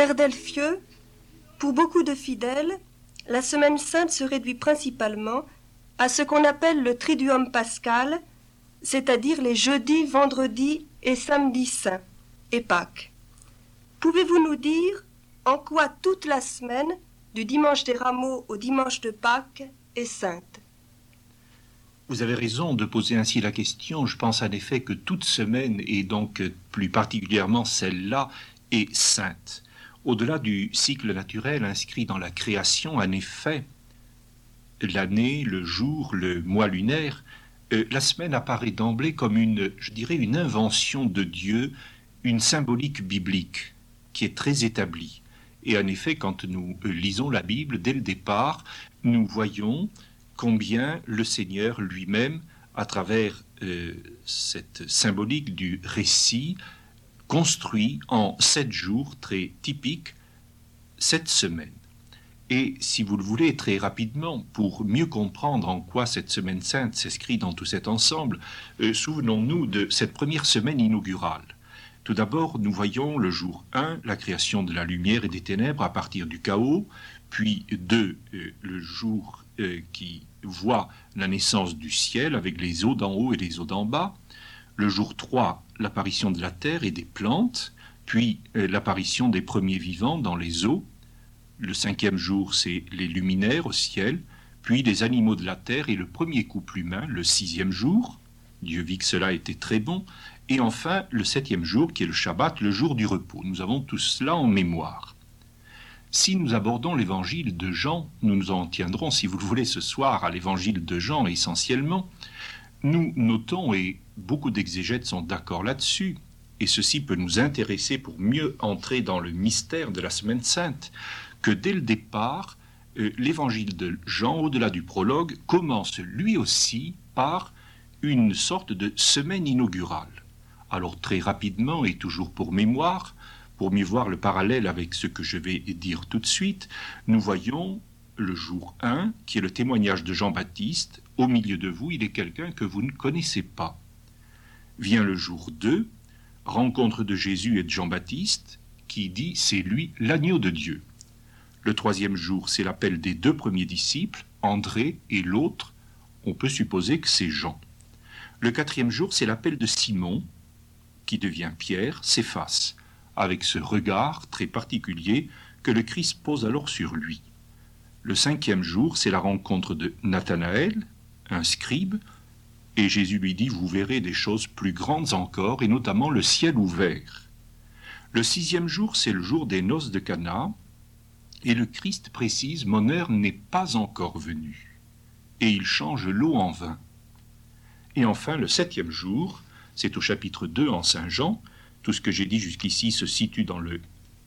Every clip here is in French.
Père Delphieux, pour beaucoup de fidèles, la Semaine sainte se réduit principalement à ce qu'on appelle le Triduum pascal, c'est-à-dire les jeudis, vendredis et samedis saints, et Pâques. Pouvez-vous nous dire en quoi toute la semaine, du dimanche des rameaux au dimanche de Pâques, est sainte? Vous avez raison de poser ainsi la question. Je pense en effet que toute semaine, et donc plus particulièrement celle-là, est sainte. Au-delà du cycle naturel inscrit dans la création, en effet, l'année, le jour, le mois lunaire, euh, la semaine apparaît d'emblée comme une, je dirais, une invention de Dieu, une symbolique biblique qui est très établie. Et en effet, quand nous euh, lisons la Bible, dès le départ, nous voyons combien le Seigneur lui-même, à travers euh, cette symbolique du récit, construit en sept jours très typiques cette semaine. Et si vous le voulez très rapidement, pour mieux comprendre en quoi cette semaine sainte s'inscrit dans tout cet ensemble, euh, souvenons-nous de cette première semaine inaugurale. Tout d'abord, nous voyons le jour 1, la création de la lumière et des ténèbres à partir du chaos, puis 2, euh, le jour euh, qui voit la naissance du ciel avec les eaux d'en haut et les eaux d'en bas, le jour 3, l'apparition de la terre et des plantes, puis euh, l'apparition des premiers vivants dans les eaux. Le cinquième jour, c'est les luminaires au ciel, puis les animaux de la terre et le premier couple humain, le sixième jour. Dieu vit que cela était très bon. Et enfin, le septième jour, qui est le Shabbat, le jour du repos. Nous avons tout cela en mémoire. Si nous abordons l'évangile de Jean, nous nous en tiendrons, si vous le voulez, ce soir à l'évangile de Jean essentiellement, nous notons, et beaucoup d'exégètes sont d'accord là-dessus, et ceci peut nous intéresser pour mieux entrer dans le mystère de la Semaine sainte, que dès le départ, euh, l'évangile de Jean, au-delà du prologue, commence lui aussi par une sorte de semaine inaugurale. Alors très rapidement, et toujours pour mémoire, pour mieux voir le parallèle avec ce que je vais dire tout de suite, nous voyons le jour 1, qui est le témoignage de Jean-Baptiste, au milieu de vous, il est quelqu'un que vous ne connaissez pas. Vient le jour 2, rencontre de Jésus et de Jean-Baptiste, qui dit c'est lui l'agneau de Dieu. Le troisième jour, c'est l'appel des deux premiers disciples, André et l'autre, on peut supposer que c'est Jean. Le quatrième jour, c'est l'appel de Simon, qui devient Pierre, s'efface, avec ce regard très particulier que le Christ pose alors sur lui. Le cinquième jour, c'est la rencontre de Nathanaël, un scribe, et Jésus lui dit, vous verrez des choses plus grandes encore, et notamment le ciel ouvert. Le sixième jour, c'est le jour des noces de Cana, et le Christ précise, mon heure n'est pas encore venue. Et il change l'eau en vin. Et enfin, le septième jour, c'est au chapitre 2 en Saint Jean, tout ce que j'ai dit jusqu'ici se situe dans le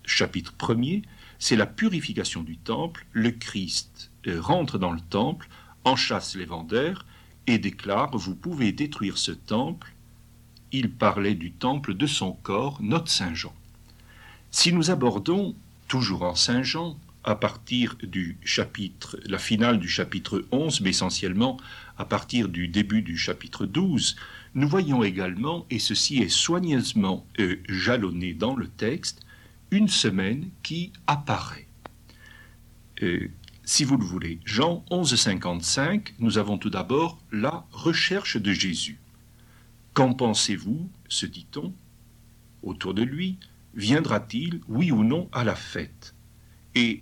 chapitre 1er, c'est la purification du temple. Le Christ euh, rentre dans le temple, enchasse les vendeurs et déclare Vous pouvez détruire ce temple. Il parlait du temple de son corps, notre Saint Jean. Si nous abordons, toujours en Saint Jean, à partir du chapitre, la finale du chapitre 11, mais essentiellement à partir du début du chapitre 12, nous voyons également, et ceci est soigneusement euh, jalonné dans le texte, une semaine qui apparaît. Euh, si vous le voulez, Jean 11, 55, nous avons tout d'abord la recherche de Jésus. Qu'en pensez-vous se dit-on autour de lui Viendra-t-il, oui ou non, à la fête Et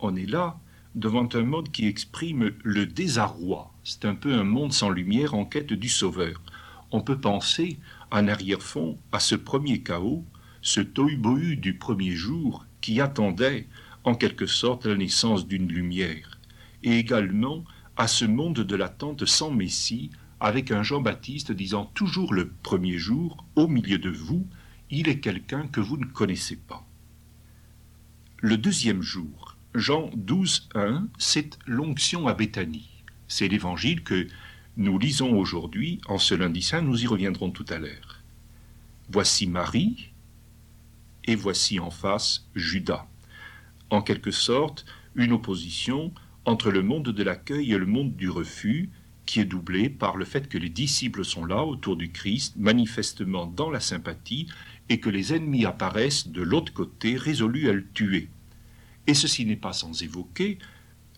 on est là devant un monde qui exprime le désarroi. C'est un peu un monde sans lumière en quête du Sauveur. On peut penser, en arrière-fond, à ce premier chaos, ce tohu du premier jour qui attendait en quelque sorte la naissance d'une lumière, et également à ce monde de l'attente sans Messie, avec un Jean-Baptiste disant toujours le premier jour, au milieu de vous, il est quelqu'un que vous ne connaissez pas. Le deuxième jour, Jean 12, 1, c'est l'onction à Béthanie. C'est l'évangile que nous lisons aujourd'hui en ce lundi saint, nous y reviendrons tout à l'heure. Voici Marie, et voici en face Judas. En quelque sorte, une opposition entre le monde de l'accueil et le monde du refus, qui est doublé par le fait que les disciples sont là autour du Christ, manifestement dans la sympathie, et que les ennemis apparaissent de l'autre côté résolus à le tuer. Et ceci n'est pas sans évoquer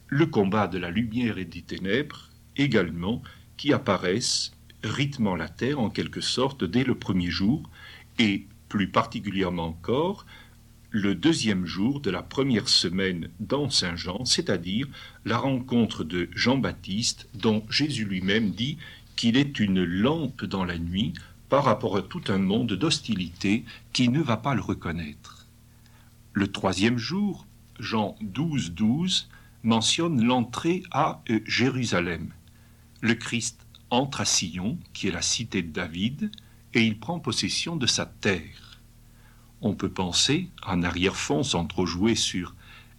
le combat de la lumière et des ténèbres également qui apparaissent rythmant la terre en quelque sorte dès le premier jour et plus particulièrement encore le deuxième jour de la première semaine dans Saint Jean, c'est-à-dire la rencontre de Jean-Baptiste dont Jésus lui-même dit qu'il est une lampe dans la nuit par rapport à tout un monde d'hostilité qui ne va pas le reconnaître. Le troisième jour, Jean 12, 12, mentionne l'entrée à euh, Jérusalem. Le Christ entre à Sion, qui est la cité de David, et il prend possession de sa terre. On peut penser, en arrière-fond, sans trop jouer sur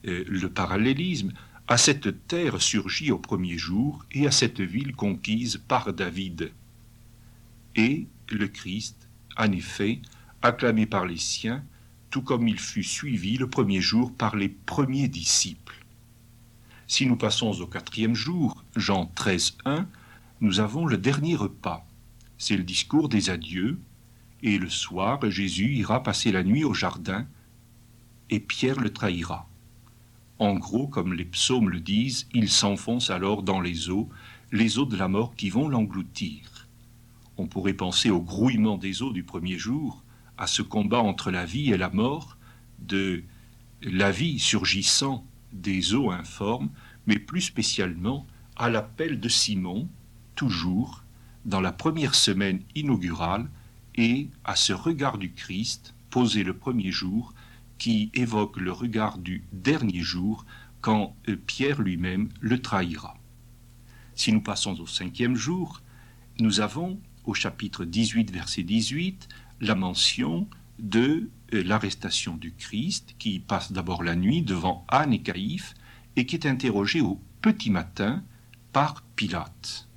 euh, le parallélisme, à cette terre surgie au premier jour et à cette ville conquise par David. Et le Christ, en effet, acclamé par les siens, tout comme il fut suivi le premier jour par les premiers disciples. Si nous passons au quatrième jour, Jean 13, 1, nous avons le dernier repas. C'est le discours des adieux, et le soir, Jésus ira passer la nuit au jardin, et Pierre le trahira. En gros, comme les psaumes le disent, il s'enfonce alors dans les eaux, les eaux de la mort qui vont l'engloutir. On pourrait penser au grouillement des eaux du premier jour, à ce combat entre la vie et la mort, de la vie surgissant des eaux informes, mais plus spécialement à l'appel de Simon, toujours dans la première semaine inaugurale, et à ce regard du Christ posé le premier jour qui évoque le regard du dernier jour quand euh, Pierre lui-même le trahira. Si nous passons au cinquième jour, nous avons au chapitre 18, verset 18, la mention de euh, l'arrestation du Christ qui passe d'abord la nuit devant Anne et Caïphe et qui est interrogé au petit matin par Pilate.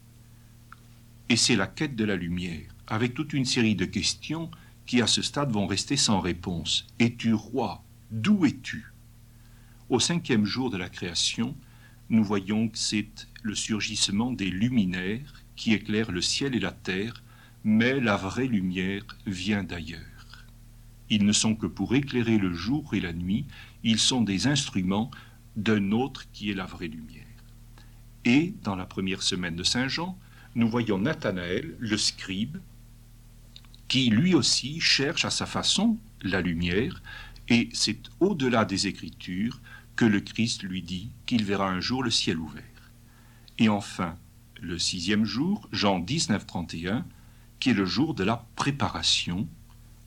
Et c'est la quête de la lumière, avec toute une série de questions qui à ce stade vont rester sans réponse. Es-tu roi? D'où es-tu? Au cinquième jour de la création, nous voyons que c'est le surgissement des luminaires qui éclairent le ciel et la terre, mais la vraie lumière vient d'ailleurs. Ils ne sont que pour éclairer le jour et la nuit, ils sont des instruments d'un autre qui est la vraie lumière. Et dans la première semaine de Saint Jean, nous voyons Nathanaël, le scribe, qui lui aussi cherche à sa façon la lumière, et c'est au-delà des Écritures que le Christ lui dit qu'il verra un jour le ciel ouvert. Et enfin, le sixième jour, Jean 19, 31, qui est le jour de la préparation,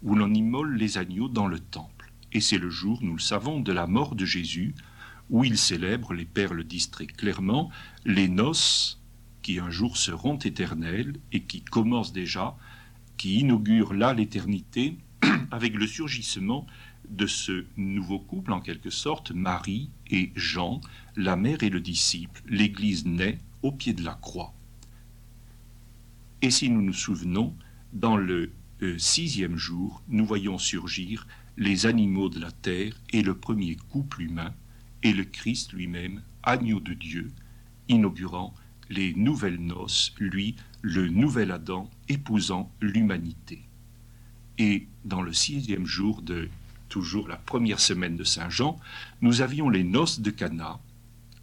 où l'on immole les agneaux dans le temple. Et c'est le jour, nous le savons, de la mort de Jésus, où il célèbre, les pères le disent très clairement, les noces qui un jour seront éternelles et qui commencent déjà qui inaugure là l'éternité avec le surgissement de ce nouveau couple, en quelque sorte, Marie et Jean, la mère et le disciple. L'Église naît au pied de la croix. Et si nous nous souvenons, dans le euh, sixième jour, nous voyons surgir les animaux de la terre et le premier couple humain, et le Christ lui-même, agneau de Dieu, inaugurant les nouvelles noces, lui, le nouvel Adam épousant l'humanité. Et dans le sixième jour de toujours la première semaine de Saint Jean, nous avions les noces de Cana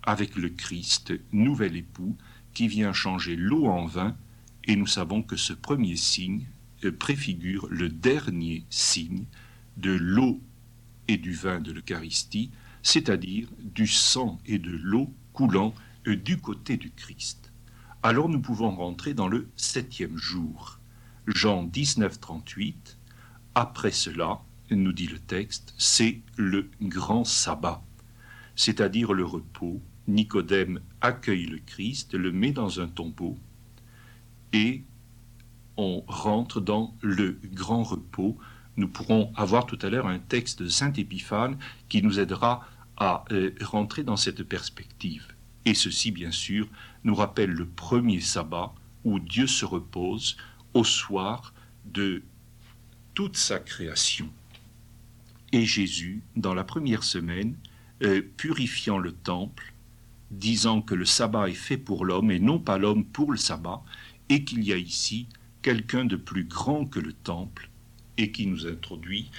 avec le Christ, nouvel époux, qui vient changer l'eau en vin, et nous savons que ce premier signe euh, préfigure le dernier signe de l'eau et du vin de l'Eucharistie, c'est-à-dire du sang et de l'eau coulant euh, du côté du Christ alors nous pouvons rentrer dans le septième jour. Jean 19, 38. Après cela, nous dit le texte, c'est le grand sabbat, c'est-à-dire le repos. Nicodème accueille le Christ, le met dans un tombeau, et on rentre dans le grand repos. Nous pourrons avoir tout à l'heure un texte de Saint Épiphane qui nous aidera à euh, rentrer dans cette perspective. Et ceci, bien sûr, nous rappelle le premier sabbat où Dieu se repose au soir de toute sa création. Et Jésus, dans la première semaine, euh, purifiant le temple, disant que le sabbat est fait pour l'homme et non pas l'homme pour le sabbat, et qu'il y a ici quelqu'un de plus grand que le temple, et qui nous introduit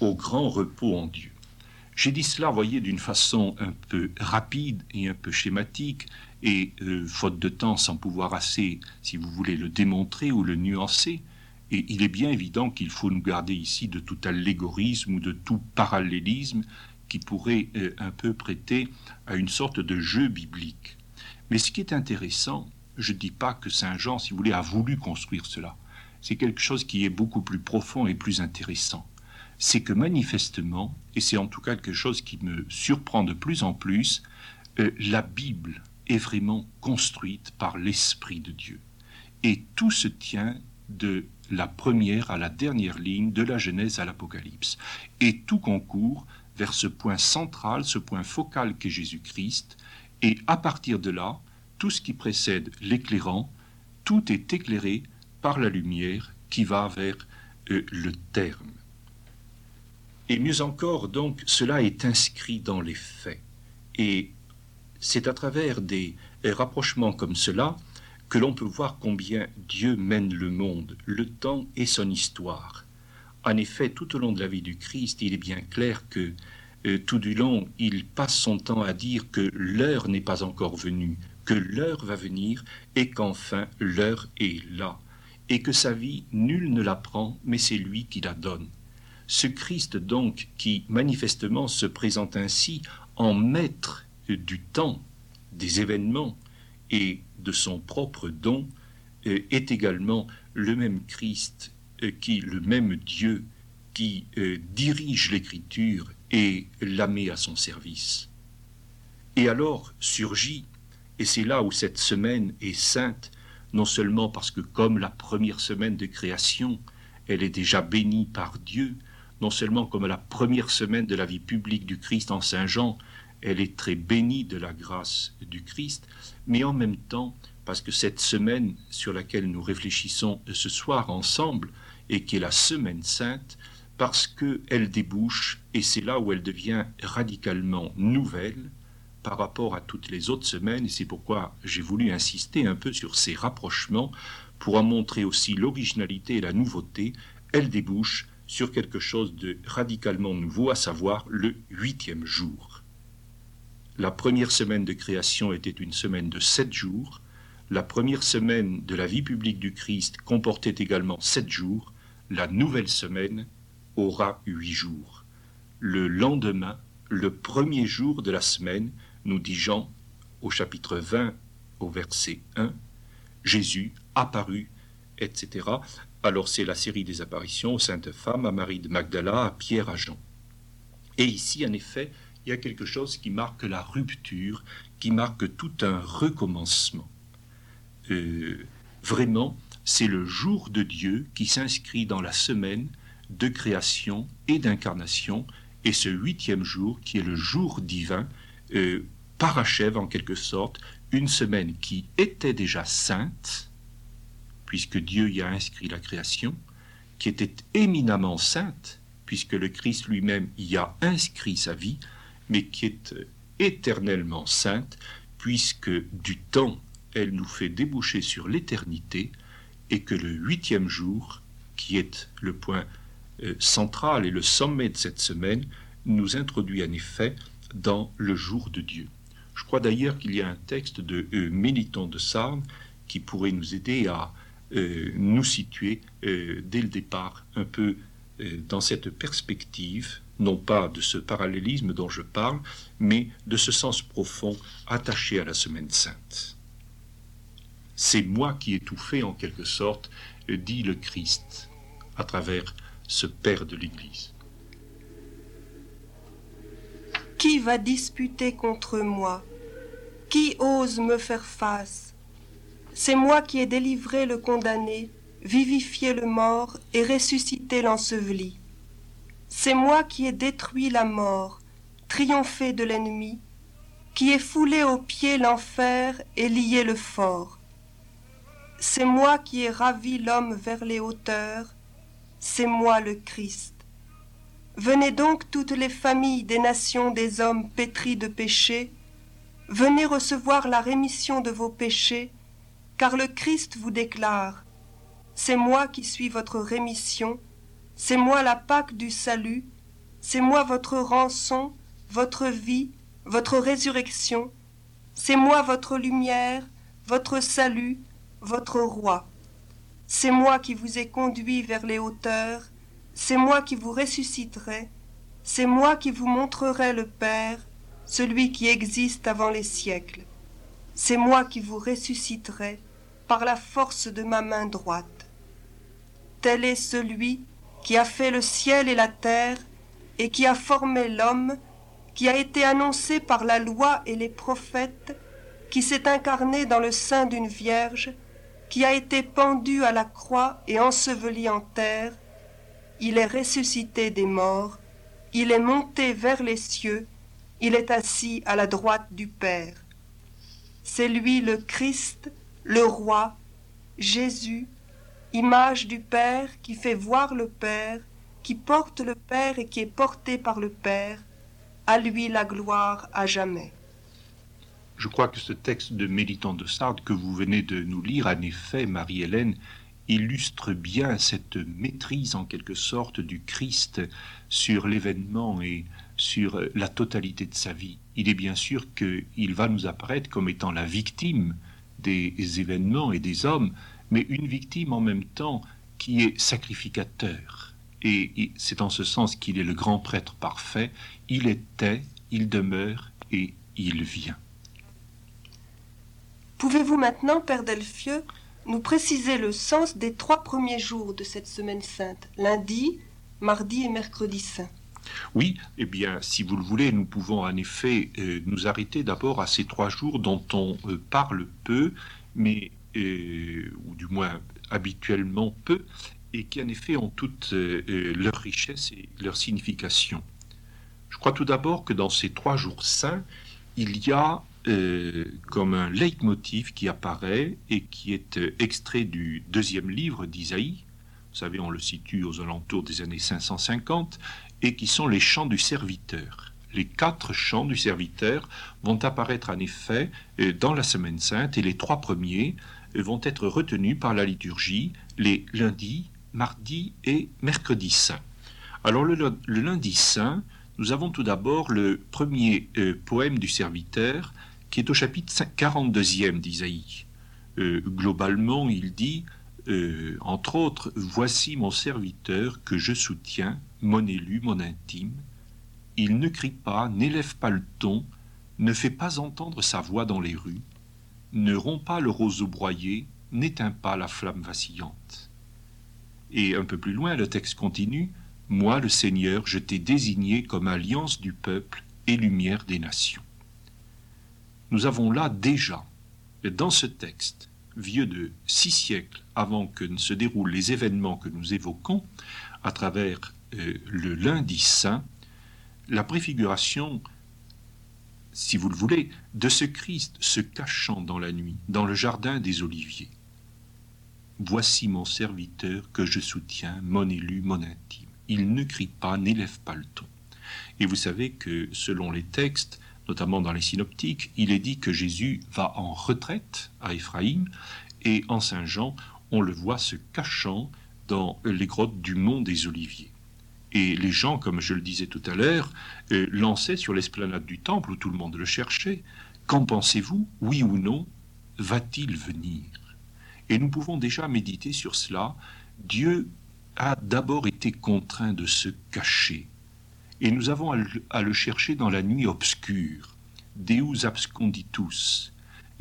au grand repos en Dieu. J'ai dit cela, voyez, d'une façon un peu rapide et un peu schématique, et euh, faute de temps, sans pouvoir assez, si vous voulez, le démontrer ou le nuancer. Et il est bien évident qu'il faut nous garder ici de tout allégorisme ou de tout parallélisme qui pourrait euh, un peu prêter à une sorte de jeu biblique. Mais ce qui est intéressant, je ne dis pas que Saint Jean, si vous voulez, a voulu construire cela. C'est quelque chose qui est beaucoup plus profond et plus intéressant. C'est que manifestement, et c'est en tout cas quelque chose qui me surprend de plus en plus, euh, la Bible est vraiment construite par l'Esprit de Dieu. Et tout se tient de la première à la dernière ligne, de la Genèse à l'Apocalypse. Et tout concourt vers ce point central, ce point focal qu'est Jésus-Christ. Et à partir de là, tout ce qui précède l'éclairant, tout est éclairé par la lumière qui va vers euh, le terme. Et mieux encore, donc, cela est inscrit dans les faits. Et c'est à travers des rapprochements comme cela que l'on peut voir combien Dieu mène le monde, le temps et son histoire. En effet, tout au long de la vie du Christ, il est bien clair que euh, tout du long, il passe son temps à dire que l'heure n'est pas encore venue, que l'heure va venir et qu'enfin l'heure est là, et que sa vie, nul ne la prend, mais c'est lui qui la donne. Ce Christ donc, qui manifestement se présente ainsi en maître du temps, des événements et de son propre don euh, est également le même Christ euh, qui, le même Dieu qui euh, dirige l'écriture et la met à son service. Et alors surgit, et c'est là où cette semaine est sainte, non seulement parce que comme la première semaine de création, elle est déjà bénie par Dieu, non seulement comme la première semaine de la vie publique du Christ en Saint Jean, elle est très bénie de la grâce du Christ, mais en même temps, parce que cette semaine sur laquelle nous réfléchissons ce soir ensemble, et qui est la semaine sainte, parce qu'elle débouche, et c'est là où elle devient radicalement nouvelle par rapport à toutes les autres semaines, et c'est pourquoi j'ai voulu insister un peu sur ces rapprochements, pour en montrer aussi l'originalité et la nouveauté, elle débouche sur quelque chose de radicalement nouveau, à savoir le huitième jour. La première semaine de création était une semaine de sept jours. La première semaine de la vie publique du Christ comportait également sept jours. La nouvelle semaine aura huit jours. Le lendemain, le premier jour de la semaine, nous dit Jean au chapitre 20 au verset 1, Jésus apparut, etc. Alors c'est la série des apparitions aux saintes femmes, à Marie de Magdala, à Pierre, à Jean. Et ici, en effet, il y a quelque chose qui marque la rupture, qui marque tout un recommencement. Euh, vraiment, c'est le jour de Dieu qui s'inscrit dans la semaine de création et d'incarnation, et ce huitième jour, qui est le jour divin, euh, parachève en quelque sorte une semaine qui était déjà sainte, puisque Dieu y a inscrit la création, qui était éminemment sainte, puisque le Christ lui-même y a inscrit sa vie, mais qui est éternellement sainte, puisque du temps elle nous fait déboucher sur l'éternité, et que le huitième jour, qui est le point euh, central et le sommet de cette semaine, nous introduit en effet dans le jour de Dieu. Je crois d'ailleurs qu'il y a un texte de euh, Méliton de Sarne qui pourrait nous aider à euh, nous situer dès le départ un peu dans cette perspective non pas de ce parallélisme dont je parle, mais de ce sens profond attaché à la semaine sainte. C'est moi qui ai en quelque sorte, dit le Christ à travers ce Père de l'Église. Qui va disputer contre moi? Qui ose me faire face? C'est moi qui ai délivré le condamné, vivifié le mort et ressuscité l'enseveli. C'est moi qui ai détruit la mort, triomphé de l'ennemi, qui ai foulé aux pieds l'enfer et lié le fort. C'est moi qui ai ravi l'homme vers les hauteurs, c'est moi le Christ. Venez donc toutes les familles des nations des hommes pétris de péché, venez recevoir la rémission de vos péchés, car le Christ vous déclare, C'est moi qui suis votre rémission, c'est moi la Pâque du salut, c'est moi votre rançon, votre vie, votre résurrection, c'est moi votre lumière, votre salut, votre roi. C'est moi qui vous ai conduit vers les hauteurs, c'est moi qui vous ressusciterai, c'est moi qui vous montrerai le Père, celui qui existe avant les siècles. C'est moi qui vous ressusciterai par la force de ma main droite. Tel est celui qui a fait le ciel et la terre, et qui a formé l'homme, qui a été annoncé par la loi et les prophètes, qui s'est incarné dans le sein d'une vierge, qui a été pendu à la croix et enseveli en terre, il est ressuscité des morts, il est monté vers les cieux, il est assis à la droite du Père. C'est lui le Christ, le roi, Jésus, image du Père qui fait voir le Père, qui porte le Père et qui est porté par le Père, à lui la gloire à jamais. Je crois que ce texte de Méditant de Sardes que vous venez de nous lire, en effet, Marie-Hélène, illustre bien cette maîtrise en quelque sorte du Christ sur l'événement et sur la totalité de sa vie. Il est bien sûr qu'il va nous apparaître comme étant la victime des événements et des hommes, mais une victime en même temps qui est sacrificateur. Et c'est en ce sens qu'il est le grand prêtre parfait. Il était, il demeure et il vient. Pouvez-vous maintenant, Père Delphieux, nous préciser le sens des trois premiers jours de cette semaine sainte, lundi, mardi et mercredi saint? Oui, eh bien, si vous le voulez, nous pouvons en effet euh, nous arrêter d'abord à ces trois jours dont on euh, parle peu, mais euh, ou du moins habituellement peu, et qui en effet ont toute leur richesse et leur signification. Je crois tout d'abord que dans ces trois jours saints, il y a comme un leitmotiv qui apparaît et qui est extrait du deuxième livre d'Isaïe. Vous savez, on le situe aux alentours des années 550, et qui sont les chants du serviteur. Les quatre chants du serviteur vont apparaître en effet euh, dans la Semaine sainte et les trois premiers euh, vont être retenus par la liturgie les lundis, mardis et mercredis saints. Alors le, lundi saint, nous avons tout d'abord le premier euh, poème du serviteur qui est au chapitre 42e d'Isaïe. globalement, il dit euh, entre autres, voici mon serviteur que je soutiens, mon élu, mon intime. Il ne crie pas, n'élève pas le ton, ne fait pas entendre sa voix dans les rues, ne rompt pas le roseau broyé, n'éteint pas la flamme vacillante. Et un peu plus loin, le texte continue Moi, le Seigneur, je t'ai désigné comme alliance du peuple et lumière des nations. Nous avons là déjà, dans ce texte, vieux de six siècles avant que ne se déroulent les événements que nous évoquons, à travers euh, le lundi saint, la préfiguration, si vous le voulez, de ce Christ se cachant dans la nuit, dans le jardin des Oliviers. Voici mon serviteur que je soutiens, mon élu, mon intime. Il ne crie pas, n'élève pas le ton. Et vous savez que selon les textes, notamment dans les synoptiques, il est dit que Jésus va en retraite à Éphraïm, et en Saint Jean, on le voit se cachant dans les grottes du mont des Oliviers. Et les gens, comme je le disais tout à l'heure, euh, lançaient sur l'esplanade du temple où tout le monde le cherchait. Qu'en pensez-vous? Oui ou non Va-t-il venir? Et nous pouvons déjà méditer sur cela. Dieu a d'abord été contraint de se cacher et nous avons à le chercher dans la nuit obscure. Deus absconditus,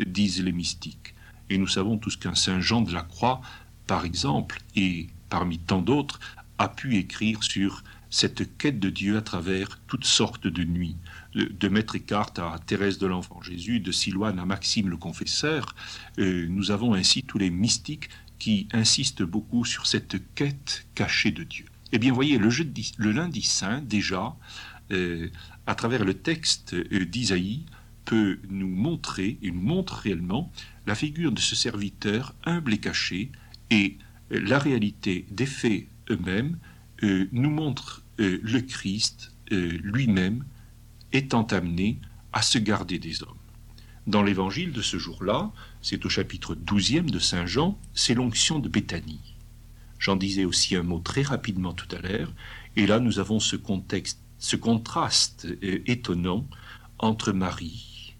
disent les mystiques. Et nous savons tous qu'un Saint Jean de la Croix, par exemple, et parmi tant d'autres, a pu écrire sur cette quête de Dieu à travers toutes sortes de nuits, de Maître Eckhart à Thérèse de l'Enfant Jésus, de Siloane à Maxime le Confesseur. Euh, nous avons ainsi tous les mystiques qui insistent beaucoup sur cette quête cachée de Dieu. Eh bien, voyez, le, lundi saint, déjà, euh, à travers le texte euh, d'Isaïe, peut nous montrer, et nous montre réellement, la figure de ce serviteur humble et caché, et la réalité des faits eux-mêmes nous montre le Christ lui-même étant amené à se garder des hommes. Dans l'évangile de ce jour-là, c'est au chapitre 12e de Saint Jean, c'est l'onction de Béthanie. J'en disais aussi un mot très rapidement tout à l'heure. Et là, nous avons ce contexte, ce contraste euh, étonnant entre Marie,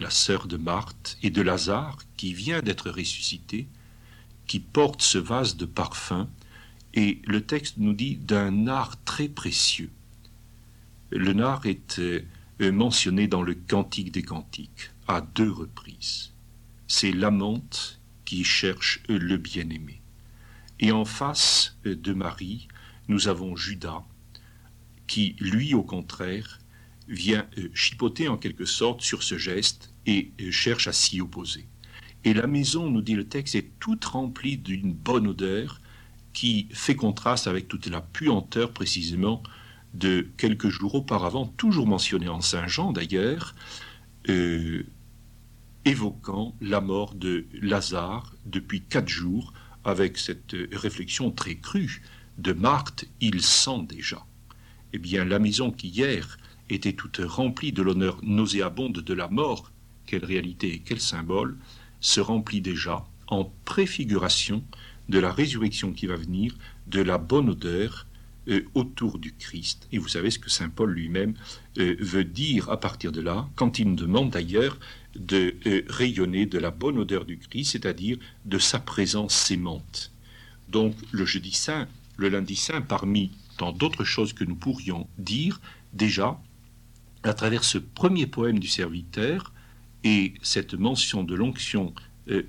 la sœur de Marthe, et de Lazare, qui vient d'être ressuscité, qui porte ce vase de parfum, et le texte nous dit d'un art très précieux. Le nard est euh, mentionné dans le Cantique des Cantiques à deux reprises. C'est l'amante qui cherche le bien-aimé. Et en face de Marie, nous avons Judas, qui, lui, au contraire, vient euh, chipoter en quelque sorte sur ce geste et euh, cherche à s'y opposer. Et la maison, nous dit le texte, est toute remplie d'une bonne odeur qui fait contraste avec toute la puanteur précisément de quelques jours auparavant, toujours mentionné en Saint Jean d'ailleurs, euh, évoquant la mort de Lazare depuis quatre jours, avec cette réflexion très crue de Marthe, il sent déjà. Eh bien, la maison qui hier était toute remplie de l'honneur nauséabonde de la mort, quelle réalité et quel symbole, se remplit déjà en préfiguration de la résurrection qui va venir, de la bonne odeur euh, autour du Christ. Et vous savez ce que Saint Paul lui-même euh, veut dire à partir de là, quand il nous demande d'ailleurs de euh, rayonner de la bonne odeur du Christ, c'est-à-dire de sa présence sémante. Donc le jeudi saint, le lundi saint, parmi tant d'autres choses que nous pourrions dire, déjà, à travers ce premier poème du serviteur et cette mention de l'onction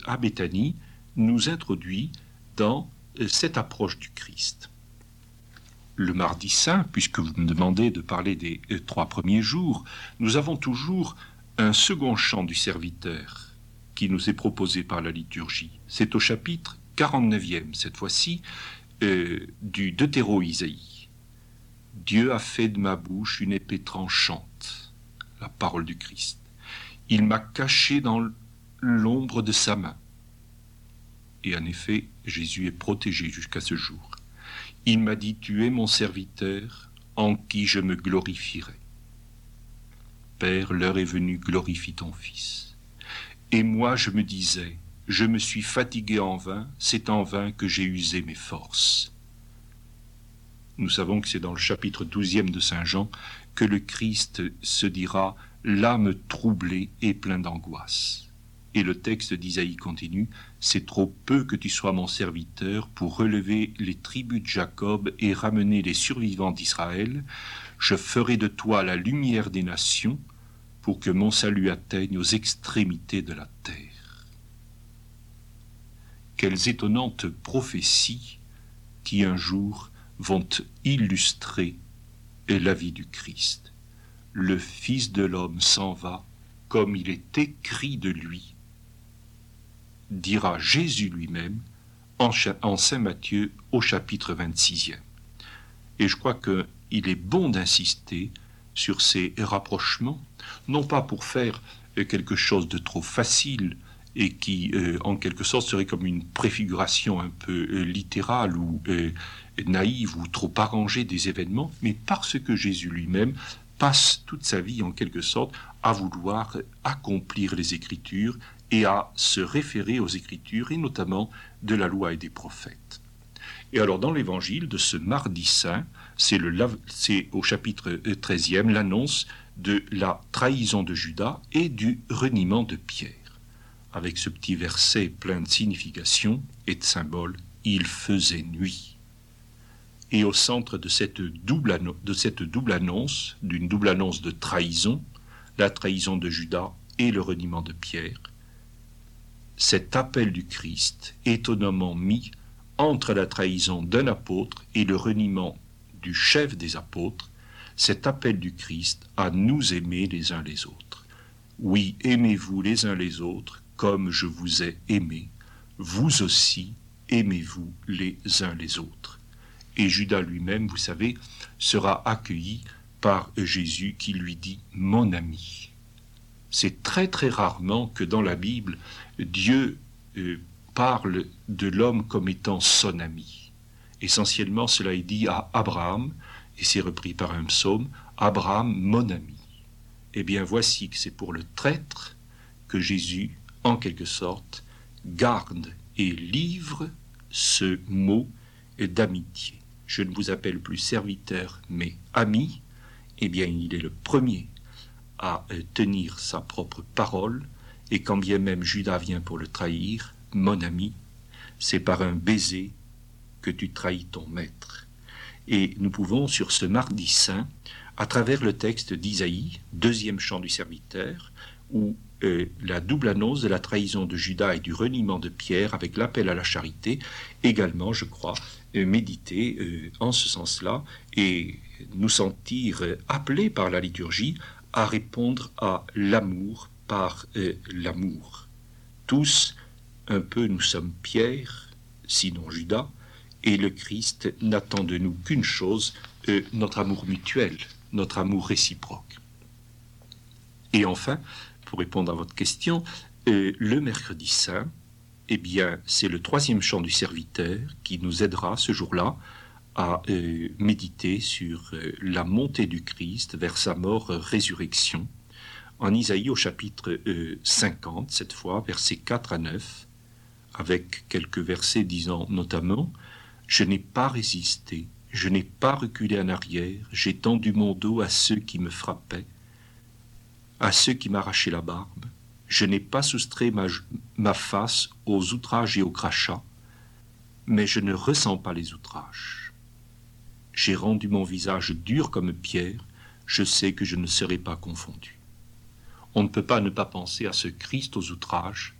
à Béthanie, nous introduit dans cette approche du Christ le mardi saint, puisque vous me demandez de parler des euh, trois premiers jours, nous avons toujours un second chant du serviteur qui nous est proposé par la liturgie. C'est au chapitre 49e, cette fois-ci, euh, du Deutéro-Isaïe. Dieu a fait de ma bouche une épée tranchante, la parole du Christ. Il m'a caché dans l'ombre de sa main. Et en effet, Jésus est protégé jusqu'à ce jour. Il m'a dit, tu es mon serviteur, en qui je me glorifierai. Père, l'heure est venue, glorifie ton Fils. Et moi je me disais, je me suis fatigué en vain, c'est en vain que j'ai usé mes forces. Nous savons que c'est dans le chapitre douzième de Saint Jean que le Christ se dira l'âme troublée et plein d'angoisse. Et le texte d'Isaïe continue, C'est trop peu que tu sois mon serviteur pour relever les tribus de Jacob et ramener les survivants d'Israël. Je ferai de toi la lumière des nations pour que mon salut atteigne aux extrémités de la terre. Quelles étonnantes prophéties qui un jour vont illustrer la vie du Christ. Le Fils de l'homme s'en va comme il est écrit de lui dira Jésus lui-même en, Saint Matthieu au chapitre 26e. Et je crois qu'il est bon d'insister sur ces rapprochements, non pas pour faire euh, quelque chose de trop facile et qui, euh, en quelque sorte, serait comme une préfiguration un peu euh, littérale ou naïve ou trop arrangée des événements, mais parce que Jésus lui-même passe toute sa vie, en quelque sorte, à vouloir accomplir les Écritures et à se référer aux Écritures, et notamment de la loi et des prophètes. Et alors dans l'évangile de ce mardi saint, c'est au chapitre 13e l'annonce de la trahison de Judas et du reniement de Pierre. Avec ce petit verset plein de signification et de symboles, il faisait nuit. Et au centre de cette double, de cette double annonce, d'une double annonce de trahison, la trahison de Judas et le reniement de Pierre, cet appel du Christ étonnamment mis entre la trahison d'un apôtre et le reniement du chef des apôtres, cet appel du Christ à nous aimer les uns les autres. Oui, aimez-vous les uns les autres comme je vous ai aimé. Vous aussi, aimez-vous les uns les autres. Et Judas lui-même, vous savez, sera accueilli par Jésus qui lui dit Mon ami. C'est très très rarement que dans la Bible, Dieu euh, parle de l'homme comme étant son ami. Essentiellement, cela est dit à Abraham, et c'est repris par un psaume, Abraham, mon ami. Eh bien, voici que c'est pour le traître que Jésus, en quelque sorte, garde et livre ce mot d'amitié. Je ne vous appelle plus serviteur, mais ami. Eh bien, il est le premier à euh, tenir sa propre parole, et quand bien même Judas vient pour le trahir, mon ami, c'est par un baiser que tu trahis ton maître. Et nous pouvons, sur ce mardi saint, à travers le texte d'Isaïe, deuxième chant du serviteur, où euh, la double annonce de la trahison de Judas et du reniement de Pierre avec l'appel à la charité, également, je crois, euh, méditer euh, en ce sens-là et nous sentir appelés par la liturgie à répondre à l'amour l'amour. Tous, un peu, nous sommes Pierre, sinon Judas, et le Christ n'attend de nous qu'une chose, notre amour mutuel, notre amour réciproque. Et enfin, pour répondre à votre question, euh, le mercredi saint, eh bien, c'est le troisième chant du serviteur qui nous aidera ce jour-là à euh, méditer sur euh, la montée du Christ vers sa mort-résurrection. En Isaïe au chapitre 50, cette fois, versets 4 à 9, avec quelques versets disant notamment Je n'ai pas résisté, je n'ai pas reculé en arrière, j'ai tendu mon dos à ceux qui me frappaient à ceux qui m'arrachaient la barbe. Je n'ai pas soustrait ma, face aux outrages et aux crachats, mais je ne ressens pas les outrages. J'ai rendu mon visage dur comme pierre, je sais que je ne serai pas confondu. On ne peut pas ne pas penser à ce Christ aux outrages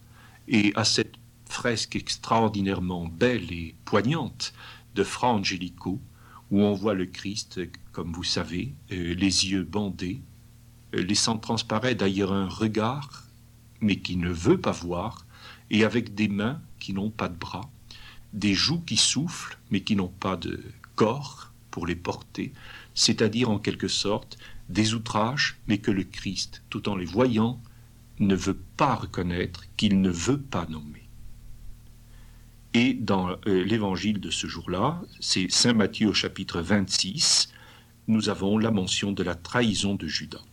et à cette fresque extraordinairement belle et poignante de Fra Angelico, où on voit le Christ, comme vous savez, euh, les yeux bandés, laissant transparaître d'ailleurs un regard, mais qui ne veut pas voir, et avec des mains qui n'ont pas de bras, des joues qui soufflent, mais qui n'ont pas de corps pour les porter, c'est-à-dire en quelque sorte des outrages, mais que le Christ, tout en les voyant, ne veut pas reconnaître, qu'il ne veut pas nommer. Et dans euh, l'évangile de ce jour-là, c'est Saint Matthieu au chapitre 26, nous avons la mention de la trahison de Judas.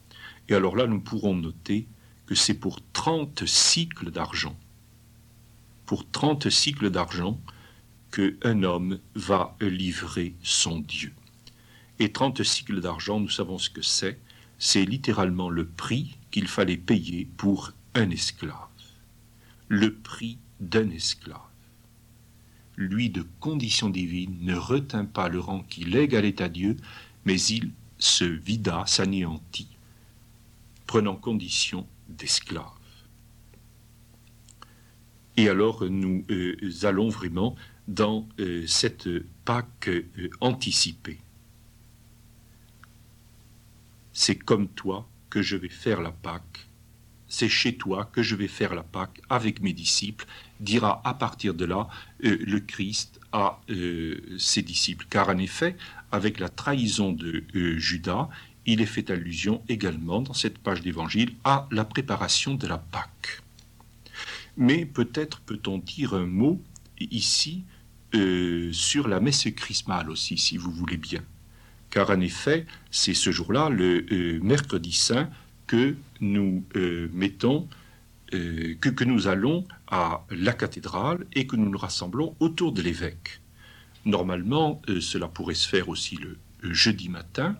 Et alors là, nous pourrons noter que c'est pour 30 cycles d'argent, pour 30 cycles d'argent, qu'un homme va livrer son Dieu. Et 30 cycles d'argent, nous savons ce que c'est, c'est littéralement le prix qu'il fallait payer pour un esclave. Le prix d'un esclave. Lui de condition divine ne retint pas le rang qu'il égalait à Dieu, mais il se vida, s'anéantit prenant condition d'esclave. Et alors nous euh, allons vraiment dans euh, cette Pâque euh, anticipée. C'est comme toi que je vais faire la Pâque, c'est chez toi que je vais faire la Pâque avec mes disciples, dira à partir de là le Christ à ses disciples. Car en effet, avec la trahison de Judas, il est fait allusion également dans cette page d'évangile à la préparation de la Pâque. Mais peut-être peut-on dire un mot ici euh, sur la messe chrismale aussi, si vous voulez bien. Car en effet, c'est ce jour-là, le euh, mercredi saint, que nous euh, mettons, que, que, nous allons à la cathédrale et que nous nous rassemblons autour de l'évêque. Normalement, cela pourrait se faire aussi le jeudi matin,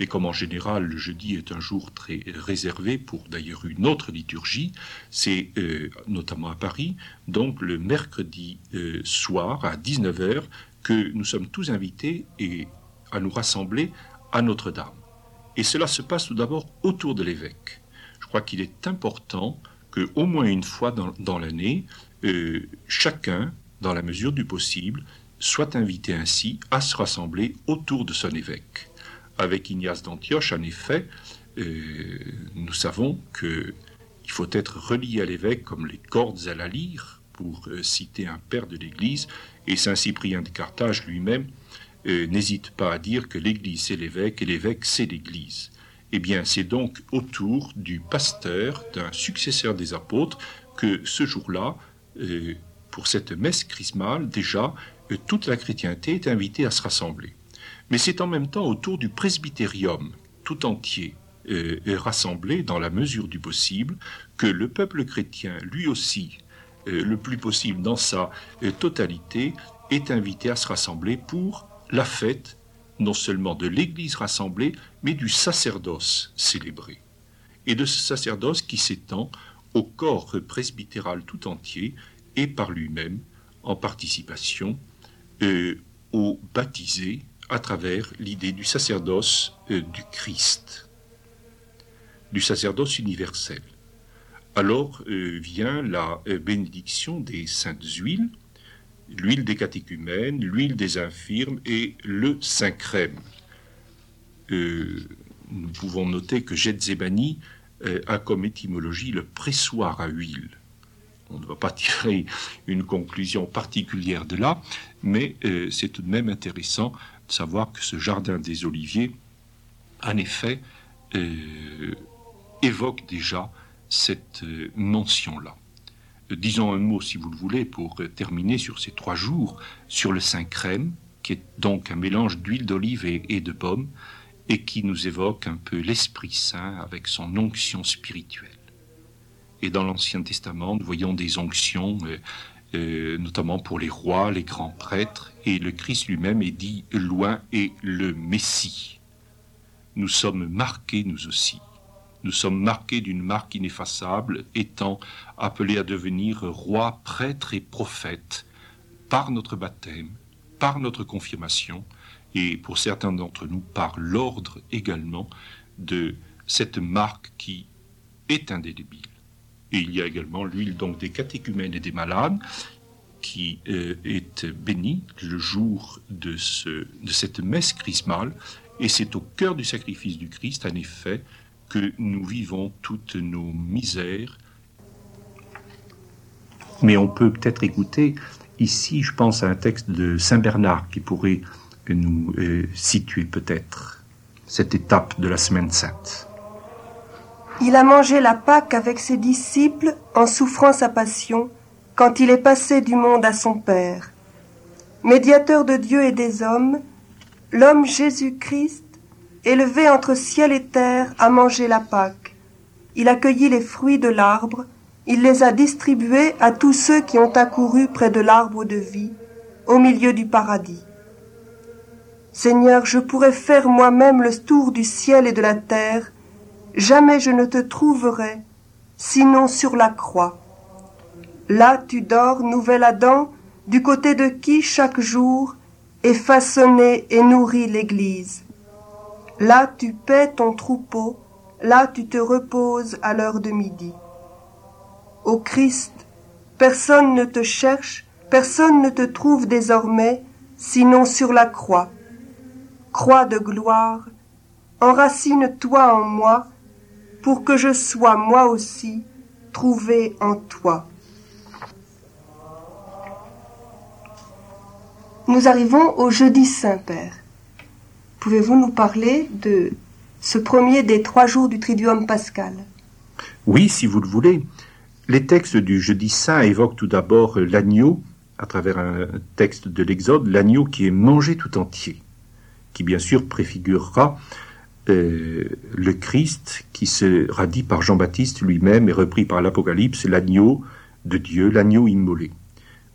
et comme en général le jeudi est un jour très réservé pour d'ailleurs une autre liturgie, c'est euh, notamment à Paris, donc le mercredi euh, soir à 19h que nous sommes tous invités et à nous rassembler à Notre-Dame. Et cela se passe tout d'abord autour de l'évêque. Je crois qu'il est important que au moins une fois dans, l'année, euh, chacun, dans la mesure du possible, soit invité ainsi à se rassembler autour de son évêque avec Ignace d'Antioche, en effet, euh, nous savons qu'il faut être relié à l'évêque comme les cordes à la lyre, pour euh, citer un père de l'Église, et Saint Cyprien de Carthage lui-même euh, n'hésite pas à dire que l'Église c'est l'évêque et l'évêque c'est l'Église. Eh bien, c'est donc autour du pasteur, d'un successeur des apôtres, que ce jour-là, pour cette messe chrismale, déjà, toute la chrétienté est invitée à se rassembler mais c'est en même temps autour du presbytérium tout entier euh, rassemblé dans la mesure du possible que le peuple chrétien, lui aussi, euh, le plus possible dans sa euh, totalité, est invité à se rassembler pour la fête, non seulement de l'Église rassemblée, mais du sacerdoce célébré. Et de ce sacerdoce qui s'étend au corps presbytéral tout entier et par lui-même en participation euh, aux baptisés à travers l'idée du sacerdoce euh, du Christ, du sacerdoce universel. Alors euh, vient la bénédiction des saintes huiles, l'huile des catéchumènes, l'huile des infirmes et le Saint-Crème. nous pouvons noter que Gethsemane a comme étymologie le pressoir à huile on ne va pas tirer une conclusion particulière de là, mais euh, c'est tout de même intéressant de savoir que ce jardin des oliviers, en effet, euh, évoque déjà cette euh, mention-là. Disons un mot, si vous le voulez, pour terminer sur ces trois jours, sur le Saint Crème, qui est donc un mélange d'huile d'olive et de pomme, et qui nous évoque un peu l'Esprit Saint avec son onction spirituelle. Et dans l'Ancien Testament, nous voyons des onctions, euh, euh, notamment pour les rois, les grands prêtres, et le Christ lui-même est dit loin et le Messie. Nous sommes marqués, nous aussi. Nous sommes marqués d'une marque ineffaçable, étant appelés à devenir rois, prêtres et prophètes par notre baptême, par notre confirmation, et pour certains d'entre nous par l'ordre également de cette marque qui est indélébile. Et il y a également l'huile donc des catéchumènes et des malades qui euh, est bénie le jour de, ce, de cette messe chrismale. Et c'est au cœur du sacrifice du Christ, en effet, que nous vivons toutes nos misères. Mais on peut peut-être écouter ici, je pense à un texte de Saint Bernard qui pourrait nous euh, situer peut-être cette étape de la semaine sainte. Il a mangé la Pâque avec ses disciples en souffrant sa passion quand il est passé du monde à son Père. Médiateur de Dieu et des hommes, l'homme Jésus-Christ, élevé entre ciel et terre, a mangé la Pâque. Il a cueilli les fruits de l'arbre, il les a distribués à tous ceux qui ont accouru près de l'arbre de vie, au milieu du paradis. Seigneur, je pourrais faire moi-même le tour du ciel et de la terre, jamais je ne te trouverai, sinon sur la croix. Là tu dors, nouvel Adam, du côté de qui chaque jour est façonné et nourri l'Église. Là tu paies ton troupeau, là tu te reposes à l'heure de midi. Ô Christ, personne ne te cherche, personne ne te trouve désormais, sinon sur la croix. Croix de gloire, enracine-toi en moi, pour que je sois moi aussi trouvé en toi. Nous arrivons au jeudi Saint-Père. Pouvez-vous nous parler de ce premier des trois jours du Triduum pascal? Oui, si vous le voulez. Les textes du jeudi saint évoquent tout d'abord l'agneau, à travers un texte de l'Exode, l'agneau qui est mangé tout entier, qui bien sûr préfigurera euh, le Christ qui sera dit par Jean-Baptiste lui-même et repris par l'Apocalypse, l'agneau de Dieu, l'agneau immolé.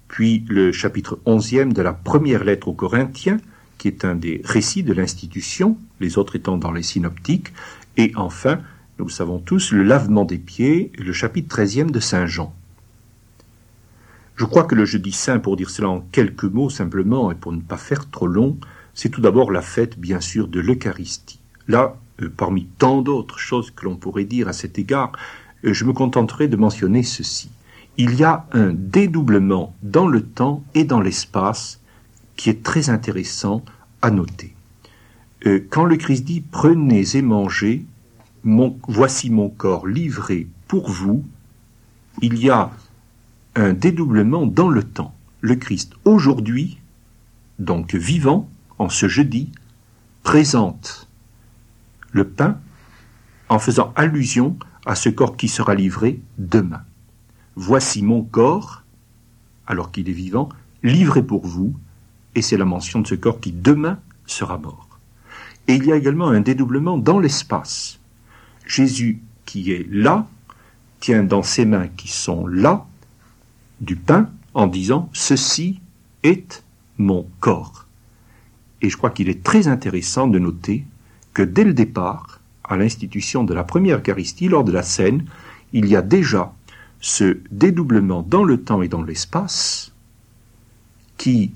Puis le chapitre 11e de la première lettre aux Corinthiens, qui est un des récits de l'institution, les autres étant dans les synoptiques, et enfin, nous le savons tous, le lavement des pieds, le chapitre 13e de Saint Jean. Je crois que le jeudi saint, pour dire cela en quelques mots simplement et pour ne pas faire trop long, c'est tout d'abord la fête, bien sûr, de l'Eucharistie. Là, euh, parmi tant d'autres choses que l'on pourrait dire à cet égard, euh, je me contenterai de mentionner ceci. Il y a un dédoublement dans le temps et dans l'espace qui est très intéressant à noter. Euh, quand le Christ dit Prenez et mangez, voici mon corps livré pour vous, il y a un dédoublement dans le temps. Le Christ aujourd'hui, donc vivant, en ce jeudi, présente le pain en faisant allusion à ce corps qui sera livré demain. Voici mon corps, alors qu'il est vivant, livré pour vous, et c'est la mention de ce corps qui demain sera mort. Et il y a également un dédoublement dans l'espace. Jésus qui est là, tient dans ses mains qui sont là du pain en disant Ceci est mon corps. Et je crois qu'il est très intéressant de noter que dès le départ, à l'institution de la première Eucharistie, lors de la scène, il y a déjà ce dédoublement dans le temps et dans l'espace qui,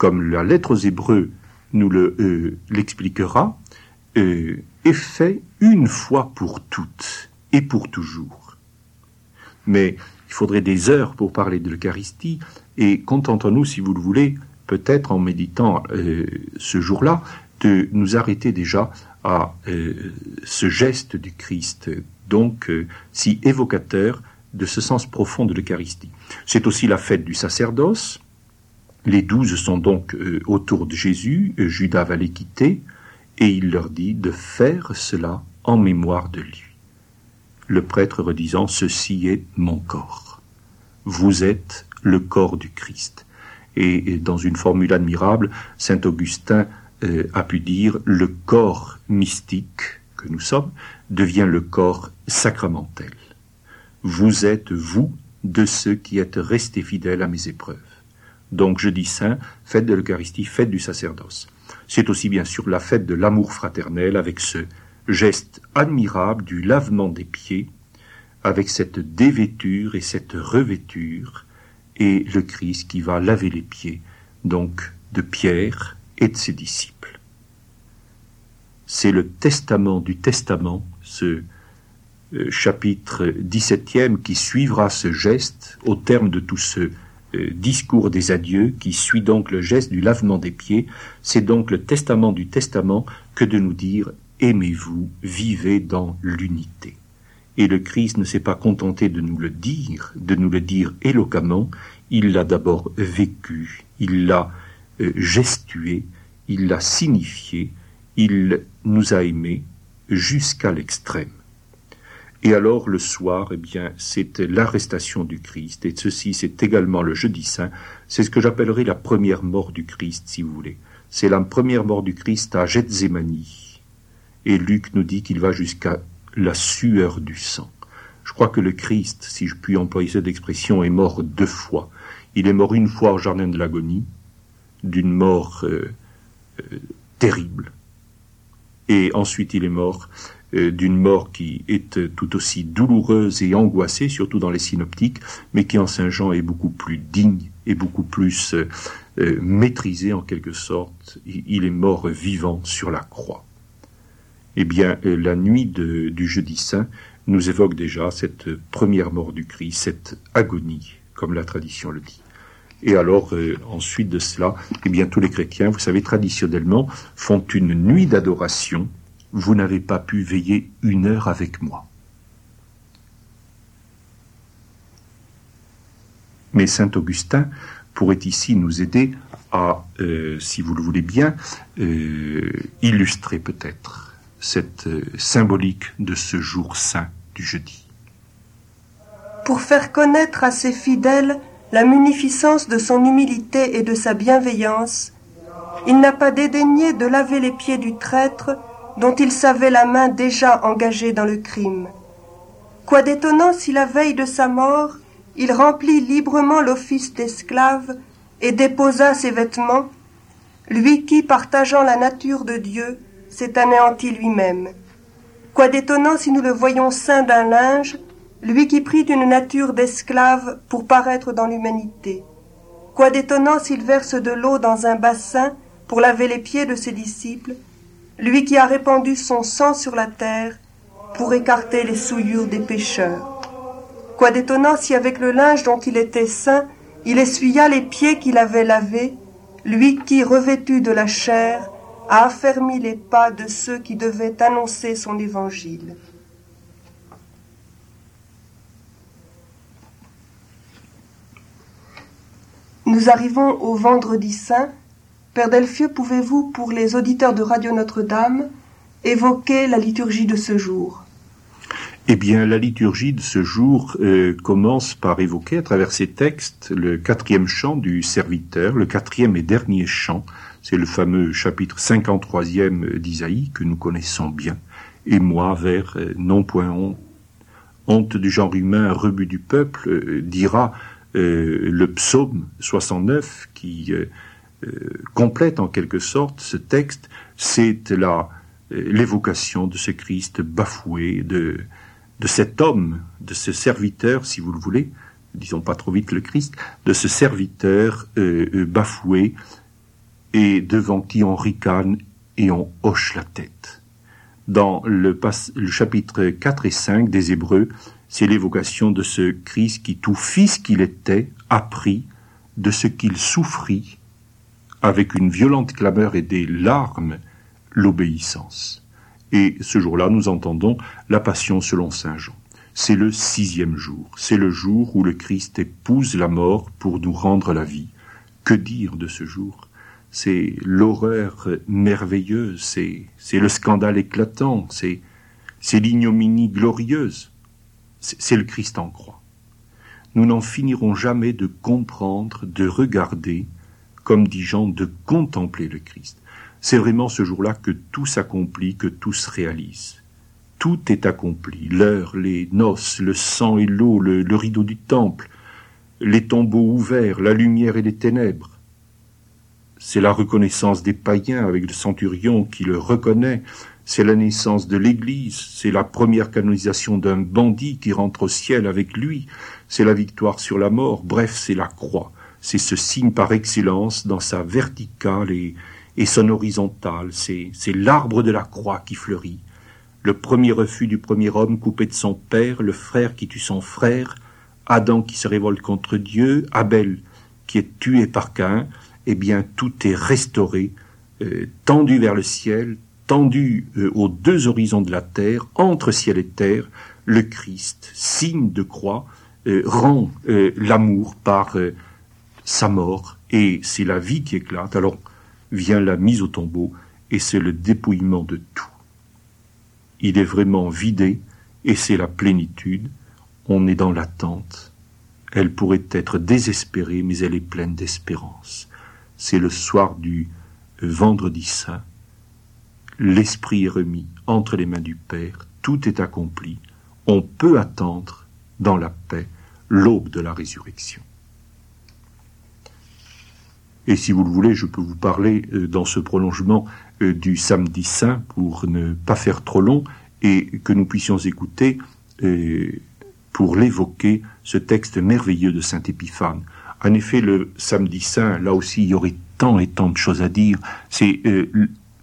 comme la lettre aux Hébreux nous euh, l'expliquera, euh, est fait une fois pour toutes et pour toujours. Mais il faudrait des heures pour parler de l'Eucharistie, et contentons-nous, si vous le voulez, peut-être en méditant euh, ce jour-là, de nous arrêter déjà à ce geste du Christ, donc si évocateur de ce sens profond de l'Eucharistie. C'est aussi la fête du sacerdoce, les douze sont donc euh, autour de Jésus, euh, Judas va les quitter, et il leur dit de faire cela en mémoire de lui. Le prêtre redisant, Ceci est mon corps. Vous êtes le corps du Christ. Et, dans une formule admirable, Saint Augustin euh, a pu dire, le corps mystique que nous sommes devient le corps sacramentel. Vous êtes, vous, de ceux qui êtes restés fidèles à mes épreuves. Donc jeudi saint, fête de l'Eucharistie, fête du sacerdoce. C'est aussi bien sûr la fête de l'amour fraternel avec ce geste admirable du lavement des pieds, avec cette dévêture et cette revêture, et le Christ qui va laver les pieds, donc de Pierre et de ses disciples. C'est le testament du testament, ce euh, chapitre 17e qui suivra ce geste au terme de tout ce euh, discours des adieux qui suit donc le geste du lavement des pieds, c'est donc le testament du testament que de nous dire aimez-vous, vivez dans l'unité. Et le Christ ne s'est pas contenté de nous le dire, de nous le dire éloquemment, il l'a d'abord vécu, il l'a euh, gestué, il l'a signifié, il nous a aimés jusqu'à l'extrême. Et alors le soir, eh bien, c'est l'arrestation du Christ. Et ceci, c'est également le jeudi saint. C'est ce que j'appellerai la première mort du Christ, si vous voulez. C'est la première mort du Christ à Gethsemane. Et Luc nous dit qu'il va jusqu'à la sueur du sang. Je crois que le Christ, si je puis employer cette expression, est mort deux fois. Il est mort une fois au jardin de l'agonie, d'une mort euh, euh, terrible. Et ensuite il est mort d'une mort qui est tout aussi douloureuse et angoissée, surtout dans les synoptiques, mais qui en Saint Jean est beaucoup plus digne et beaucoup plus euh, euh, maîtrisé en quelque sorte. Il est mort vivant sur la croix. Eh bien, la nuit du jeudi saint nous évoque déjà cette première mort du Christ, cette agonie, comme la tradition le dit. Et alors, ensuite de cela, eh bien, tous les chrétiens, vous savez, traditionnellement, font une nuit d'adoration vous n'avez pas pu veiller une heure avec moi. Mais Saint Augustin pourrait ici nous aider à, euh, si vous le voulez bien, euh, illustrer peut-être cette euh, symbolique de ce jour saint du jeudi. Pour faire connaître à ses fidèles la munificence de son humilité et de sa bienveillance, il n'a pas dédaigné de laver les pieds du traître dont il savait la main déjà engagée dans le crime. Quoi d'étonnant si la veille de sa mort, il remplit librement l'office d'esclave et déposa ses vêtements, lui qui, partageant la nature de Dieu, s'est anéanti lui-même. Quoi d'étonnant si nous le voyons saint d'un linge, lui qui prit une nature d'esclave pour paraître dans l'humanité. Quoi d'étonnant s'il verse de l'eau dans un bassin pour laver les pieds de ses disciples, lui qui a répandu son sang sur la terre pour écarter les souillures des pécheurs. Quoi d'étonnant si avec le linge dont il était saint, il essuya les pieds qu'il avait lavés, lui qui, revêtu de la chair, a affermi les pas de ceux qui devaient annoncer son évangile. Nous arrivons au vendredi saint, Père Delphieux, pouvez-vous, pour les auditeurs de Radio Notre-Dame, évoquer la liturgie de ce jour? Eh bien, la liturgie de ce jour euh, commence par évoquer, à travers ces textes, le quatrième chant du serviteur, le quatrième et dernier chant. C'est le fameux chapitre 53e d'Isaïe que nous connaissons bien. Et moi, vers euh, non point honte, honte du genre humain, rebut du peuple, euh, dira le psaume 69 qui complète en quelque sorte ce texte, c'est la l'évocation de ce Christ bafoué, de, de cet homme, de ce serviteur, si vous le voulez, disons pas trop vite le Christ, de ce serviteur bafoué et devant qui on ricane et on hoche la tête. Dans le, le chapitre 4 et 5 des Hébreux, c'est l'évocation de ce Christ qui, tout fils qu'il était, apprit de ce qu'il souffrit, avec une violente clameur et des larmes, l'obéissance. Et ce jour-là, nous entendons la passion selon Saint Jean. C'est le sixième jour, c'est le jour où le Christ épouse la mort pour nous rendre la vie. Que dire de ce jour? C'est l'horreur merveilleuse, c'est, le scandale éclatant, c'est l'ignominie glorieuse. C'est, le Christ en croix. Nous n'en finirons jamais de comprendre, de regarder, comme dit Jean, de contempler le Christ. C'est vraiment ce jour-là que tout s'accomplit, que tout se réalise. Tout est accompli. L'heure, les noces, le sang et l'eau, le rideau du temple, les tombeaux ouverts, la lumière et les ténèbres c'est la reconnaissance des païens avec le centurion qui le reconnaît, c'est la naissance de l'Église, c'est la première canonisation d'un bandit qui rentre au ciel avec lui, c'est la victoire sur la mort, bref, c'est la croix, c'est ce signe par excellence dans sa verticale et, son horizontale, c'est l'arbre de la croix qui fleurit, le premier refus du premier homme coupé de son père, le frère qui tue son frère, Adam qui se révolte contre Dieu, Abel qui est tué par Cain, eh bien tout est restauré, euh, tendu vers le ciel, tendu euh, aux deux horizons de la terre, entre ciel et terre, le Christ, signe de croix, euh, rend l'amour par sa mort, et c'est la vie qui éclate. Alors vient la mise au tombeau, et c'est le dépouillement de tout. Il est vraiment vidé, et c'est la plénitude. On est dans l'attente. Elle pourrait être désespérée, mais elle est pleine d'espérance c'est le soir du vendredi saint. L'Esprit est remis entre les mains du Père, tout est accompli, on peut attendre dans la paix l'aube de la résurrection. Et si vous le voulez, je peux vous parler euh, dans ce prolongement euh, du samedi saint pour ne pas faire trop long et que nous puissions écouter euh, pour l'évoquer ce texte merveilleux de Saint Épiphane. En effet, le samedi saint, là aussi, il y aurait tant et tant de choses à dire. C'est,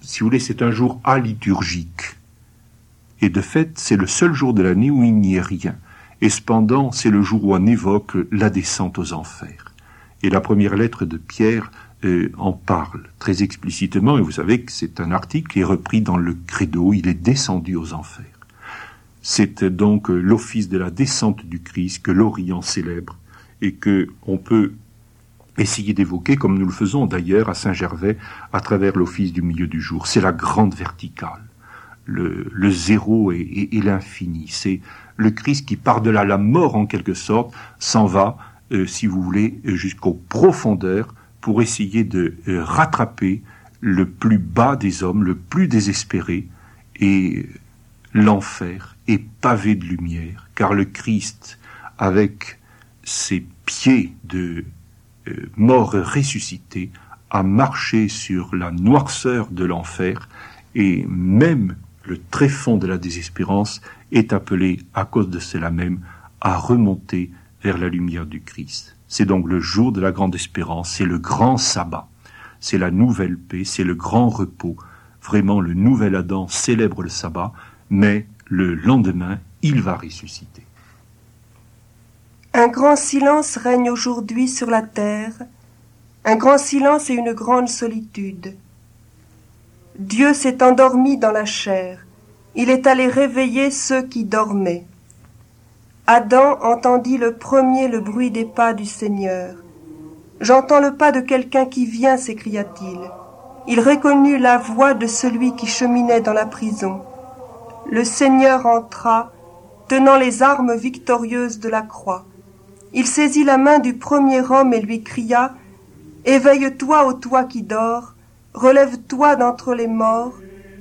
si vous voulez, c'est un jour aliturgique. Et de fait, c'est le seul jour de l'année où il n'y est rien. Et cependant, c'est le jour où on évoque la descente aux enfers. Et la première lettre de Pierre euh, en parle très explicitement, et vous savez que c'est un article qui est repris dans le credo, il est descendu aux enfers. C'est donc l'office de la descente du Christ que l'Orient célèbre et que on peut essayer d'évoquer, comme nous le faisons d'ailleurs à Saint-Gervais, à travers l'office du milieu du jour. C'est la grande verticale. Le, zéro et, l'infini. C'est le Christ qui, par-delà la mort en quelque sorte, s'en va, euh, si vous voulez, jusqu'aux profondeurs pour essayer de euh, rattraper le plus bas des hommes, le plus désespéré, et l'enfer est pavé de lumière, car le Christ, avec ses pieds de euh, mort ressuscité, a marché sur la noirceur de l'enfer, et même le tréfonds de la désespérance est appelé, à cause de cela même, à remonter vers la lumière du Christ. C'est donc le jour de la grande espérance, c'est le grand sabbat, c'est la nouvelle paix, c'est le grand repos. Vraiment, le nouvel Adam célèbre le sabbat, mais le lendemain, il va ressusciter. Un grand silence règne aujourd'hui sur la terre, un grand silence et une grande solitude. Dieu s'est endormi dans la chair, il est allé réveiller ceux qui dormaient. Adam entendit le premier le bruit des pas du Seigneur. J'entends le pas de quelqu'un qui vient, s'écria-t-il. Il reconnut la voix de celui qui cheminait dans la prison. Le Seigneur entra, tenant les armes victorieuses de la croix. Il saisit la main du premier homme et lui cria Éveille-toi, ô toi qui dors, relève-toi d'entre les morts,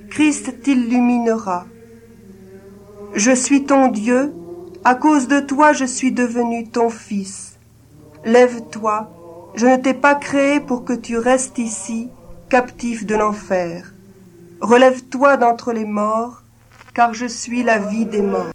Christ t'illuminera. Je suis ton Dieu, à cause de toi je suis devenu ton fils. Lève-toi, Je ne t'ai pas créé pour que tu restes ici, captif de l'enfer. Relève-toi d'entre les morts, car je suis la vie des morts.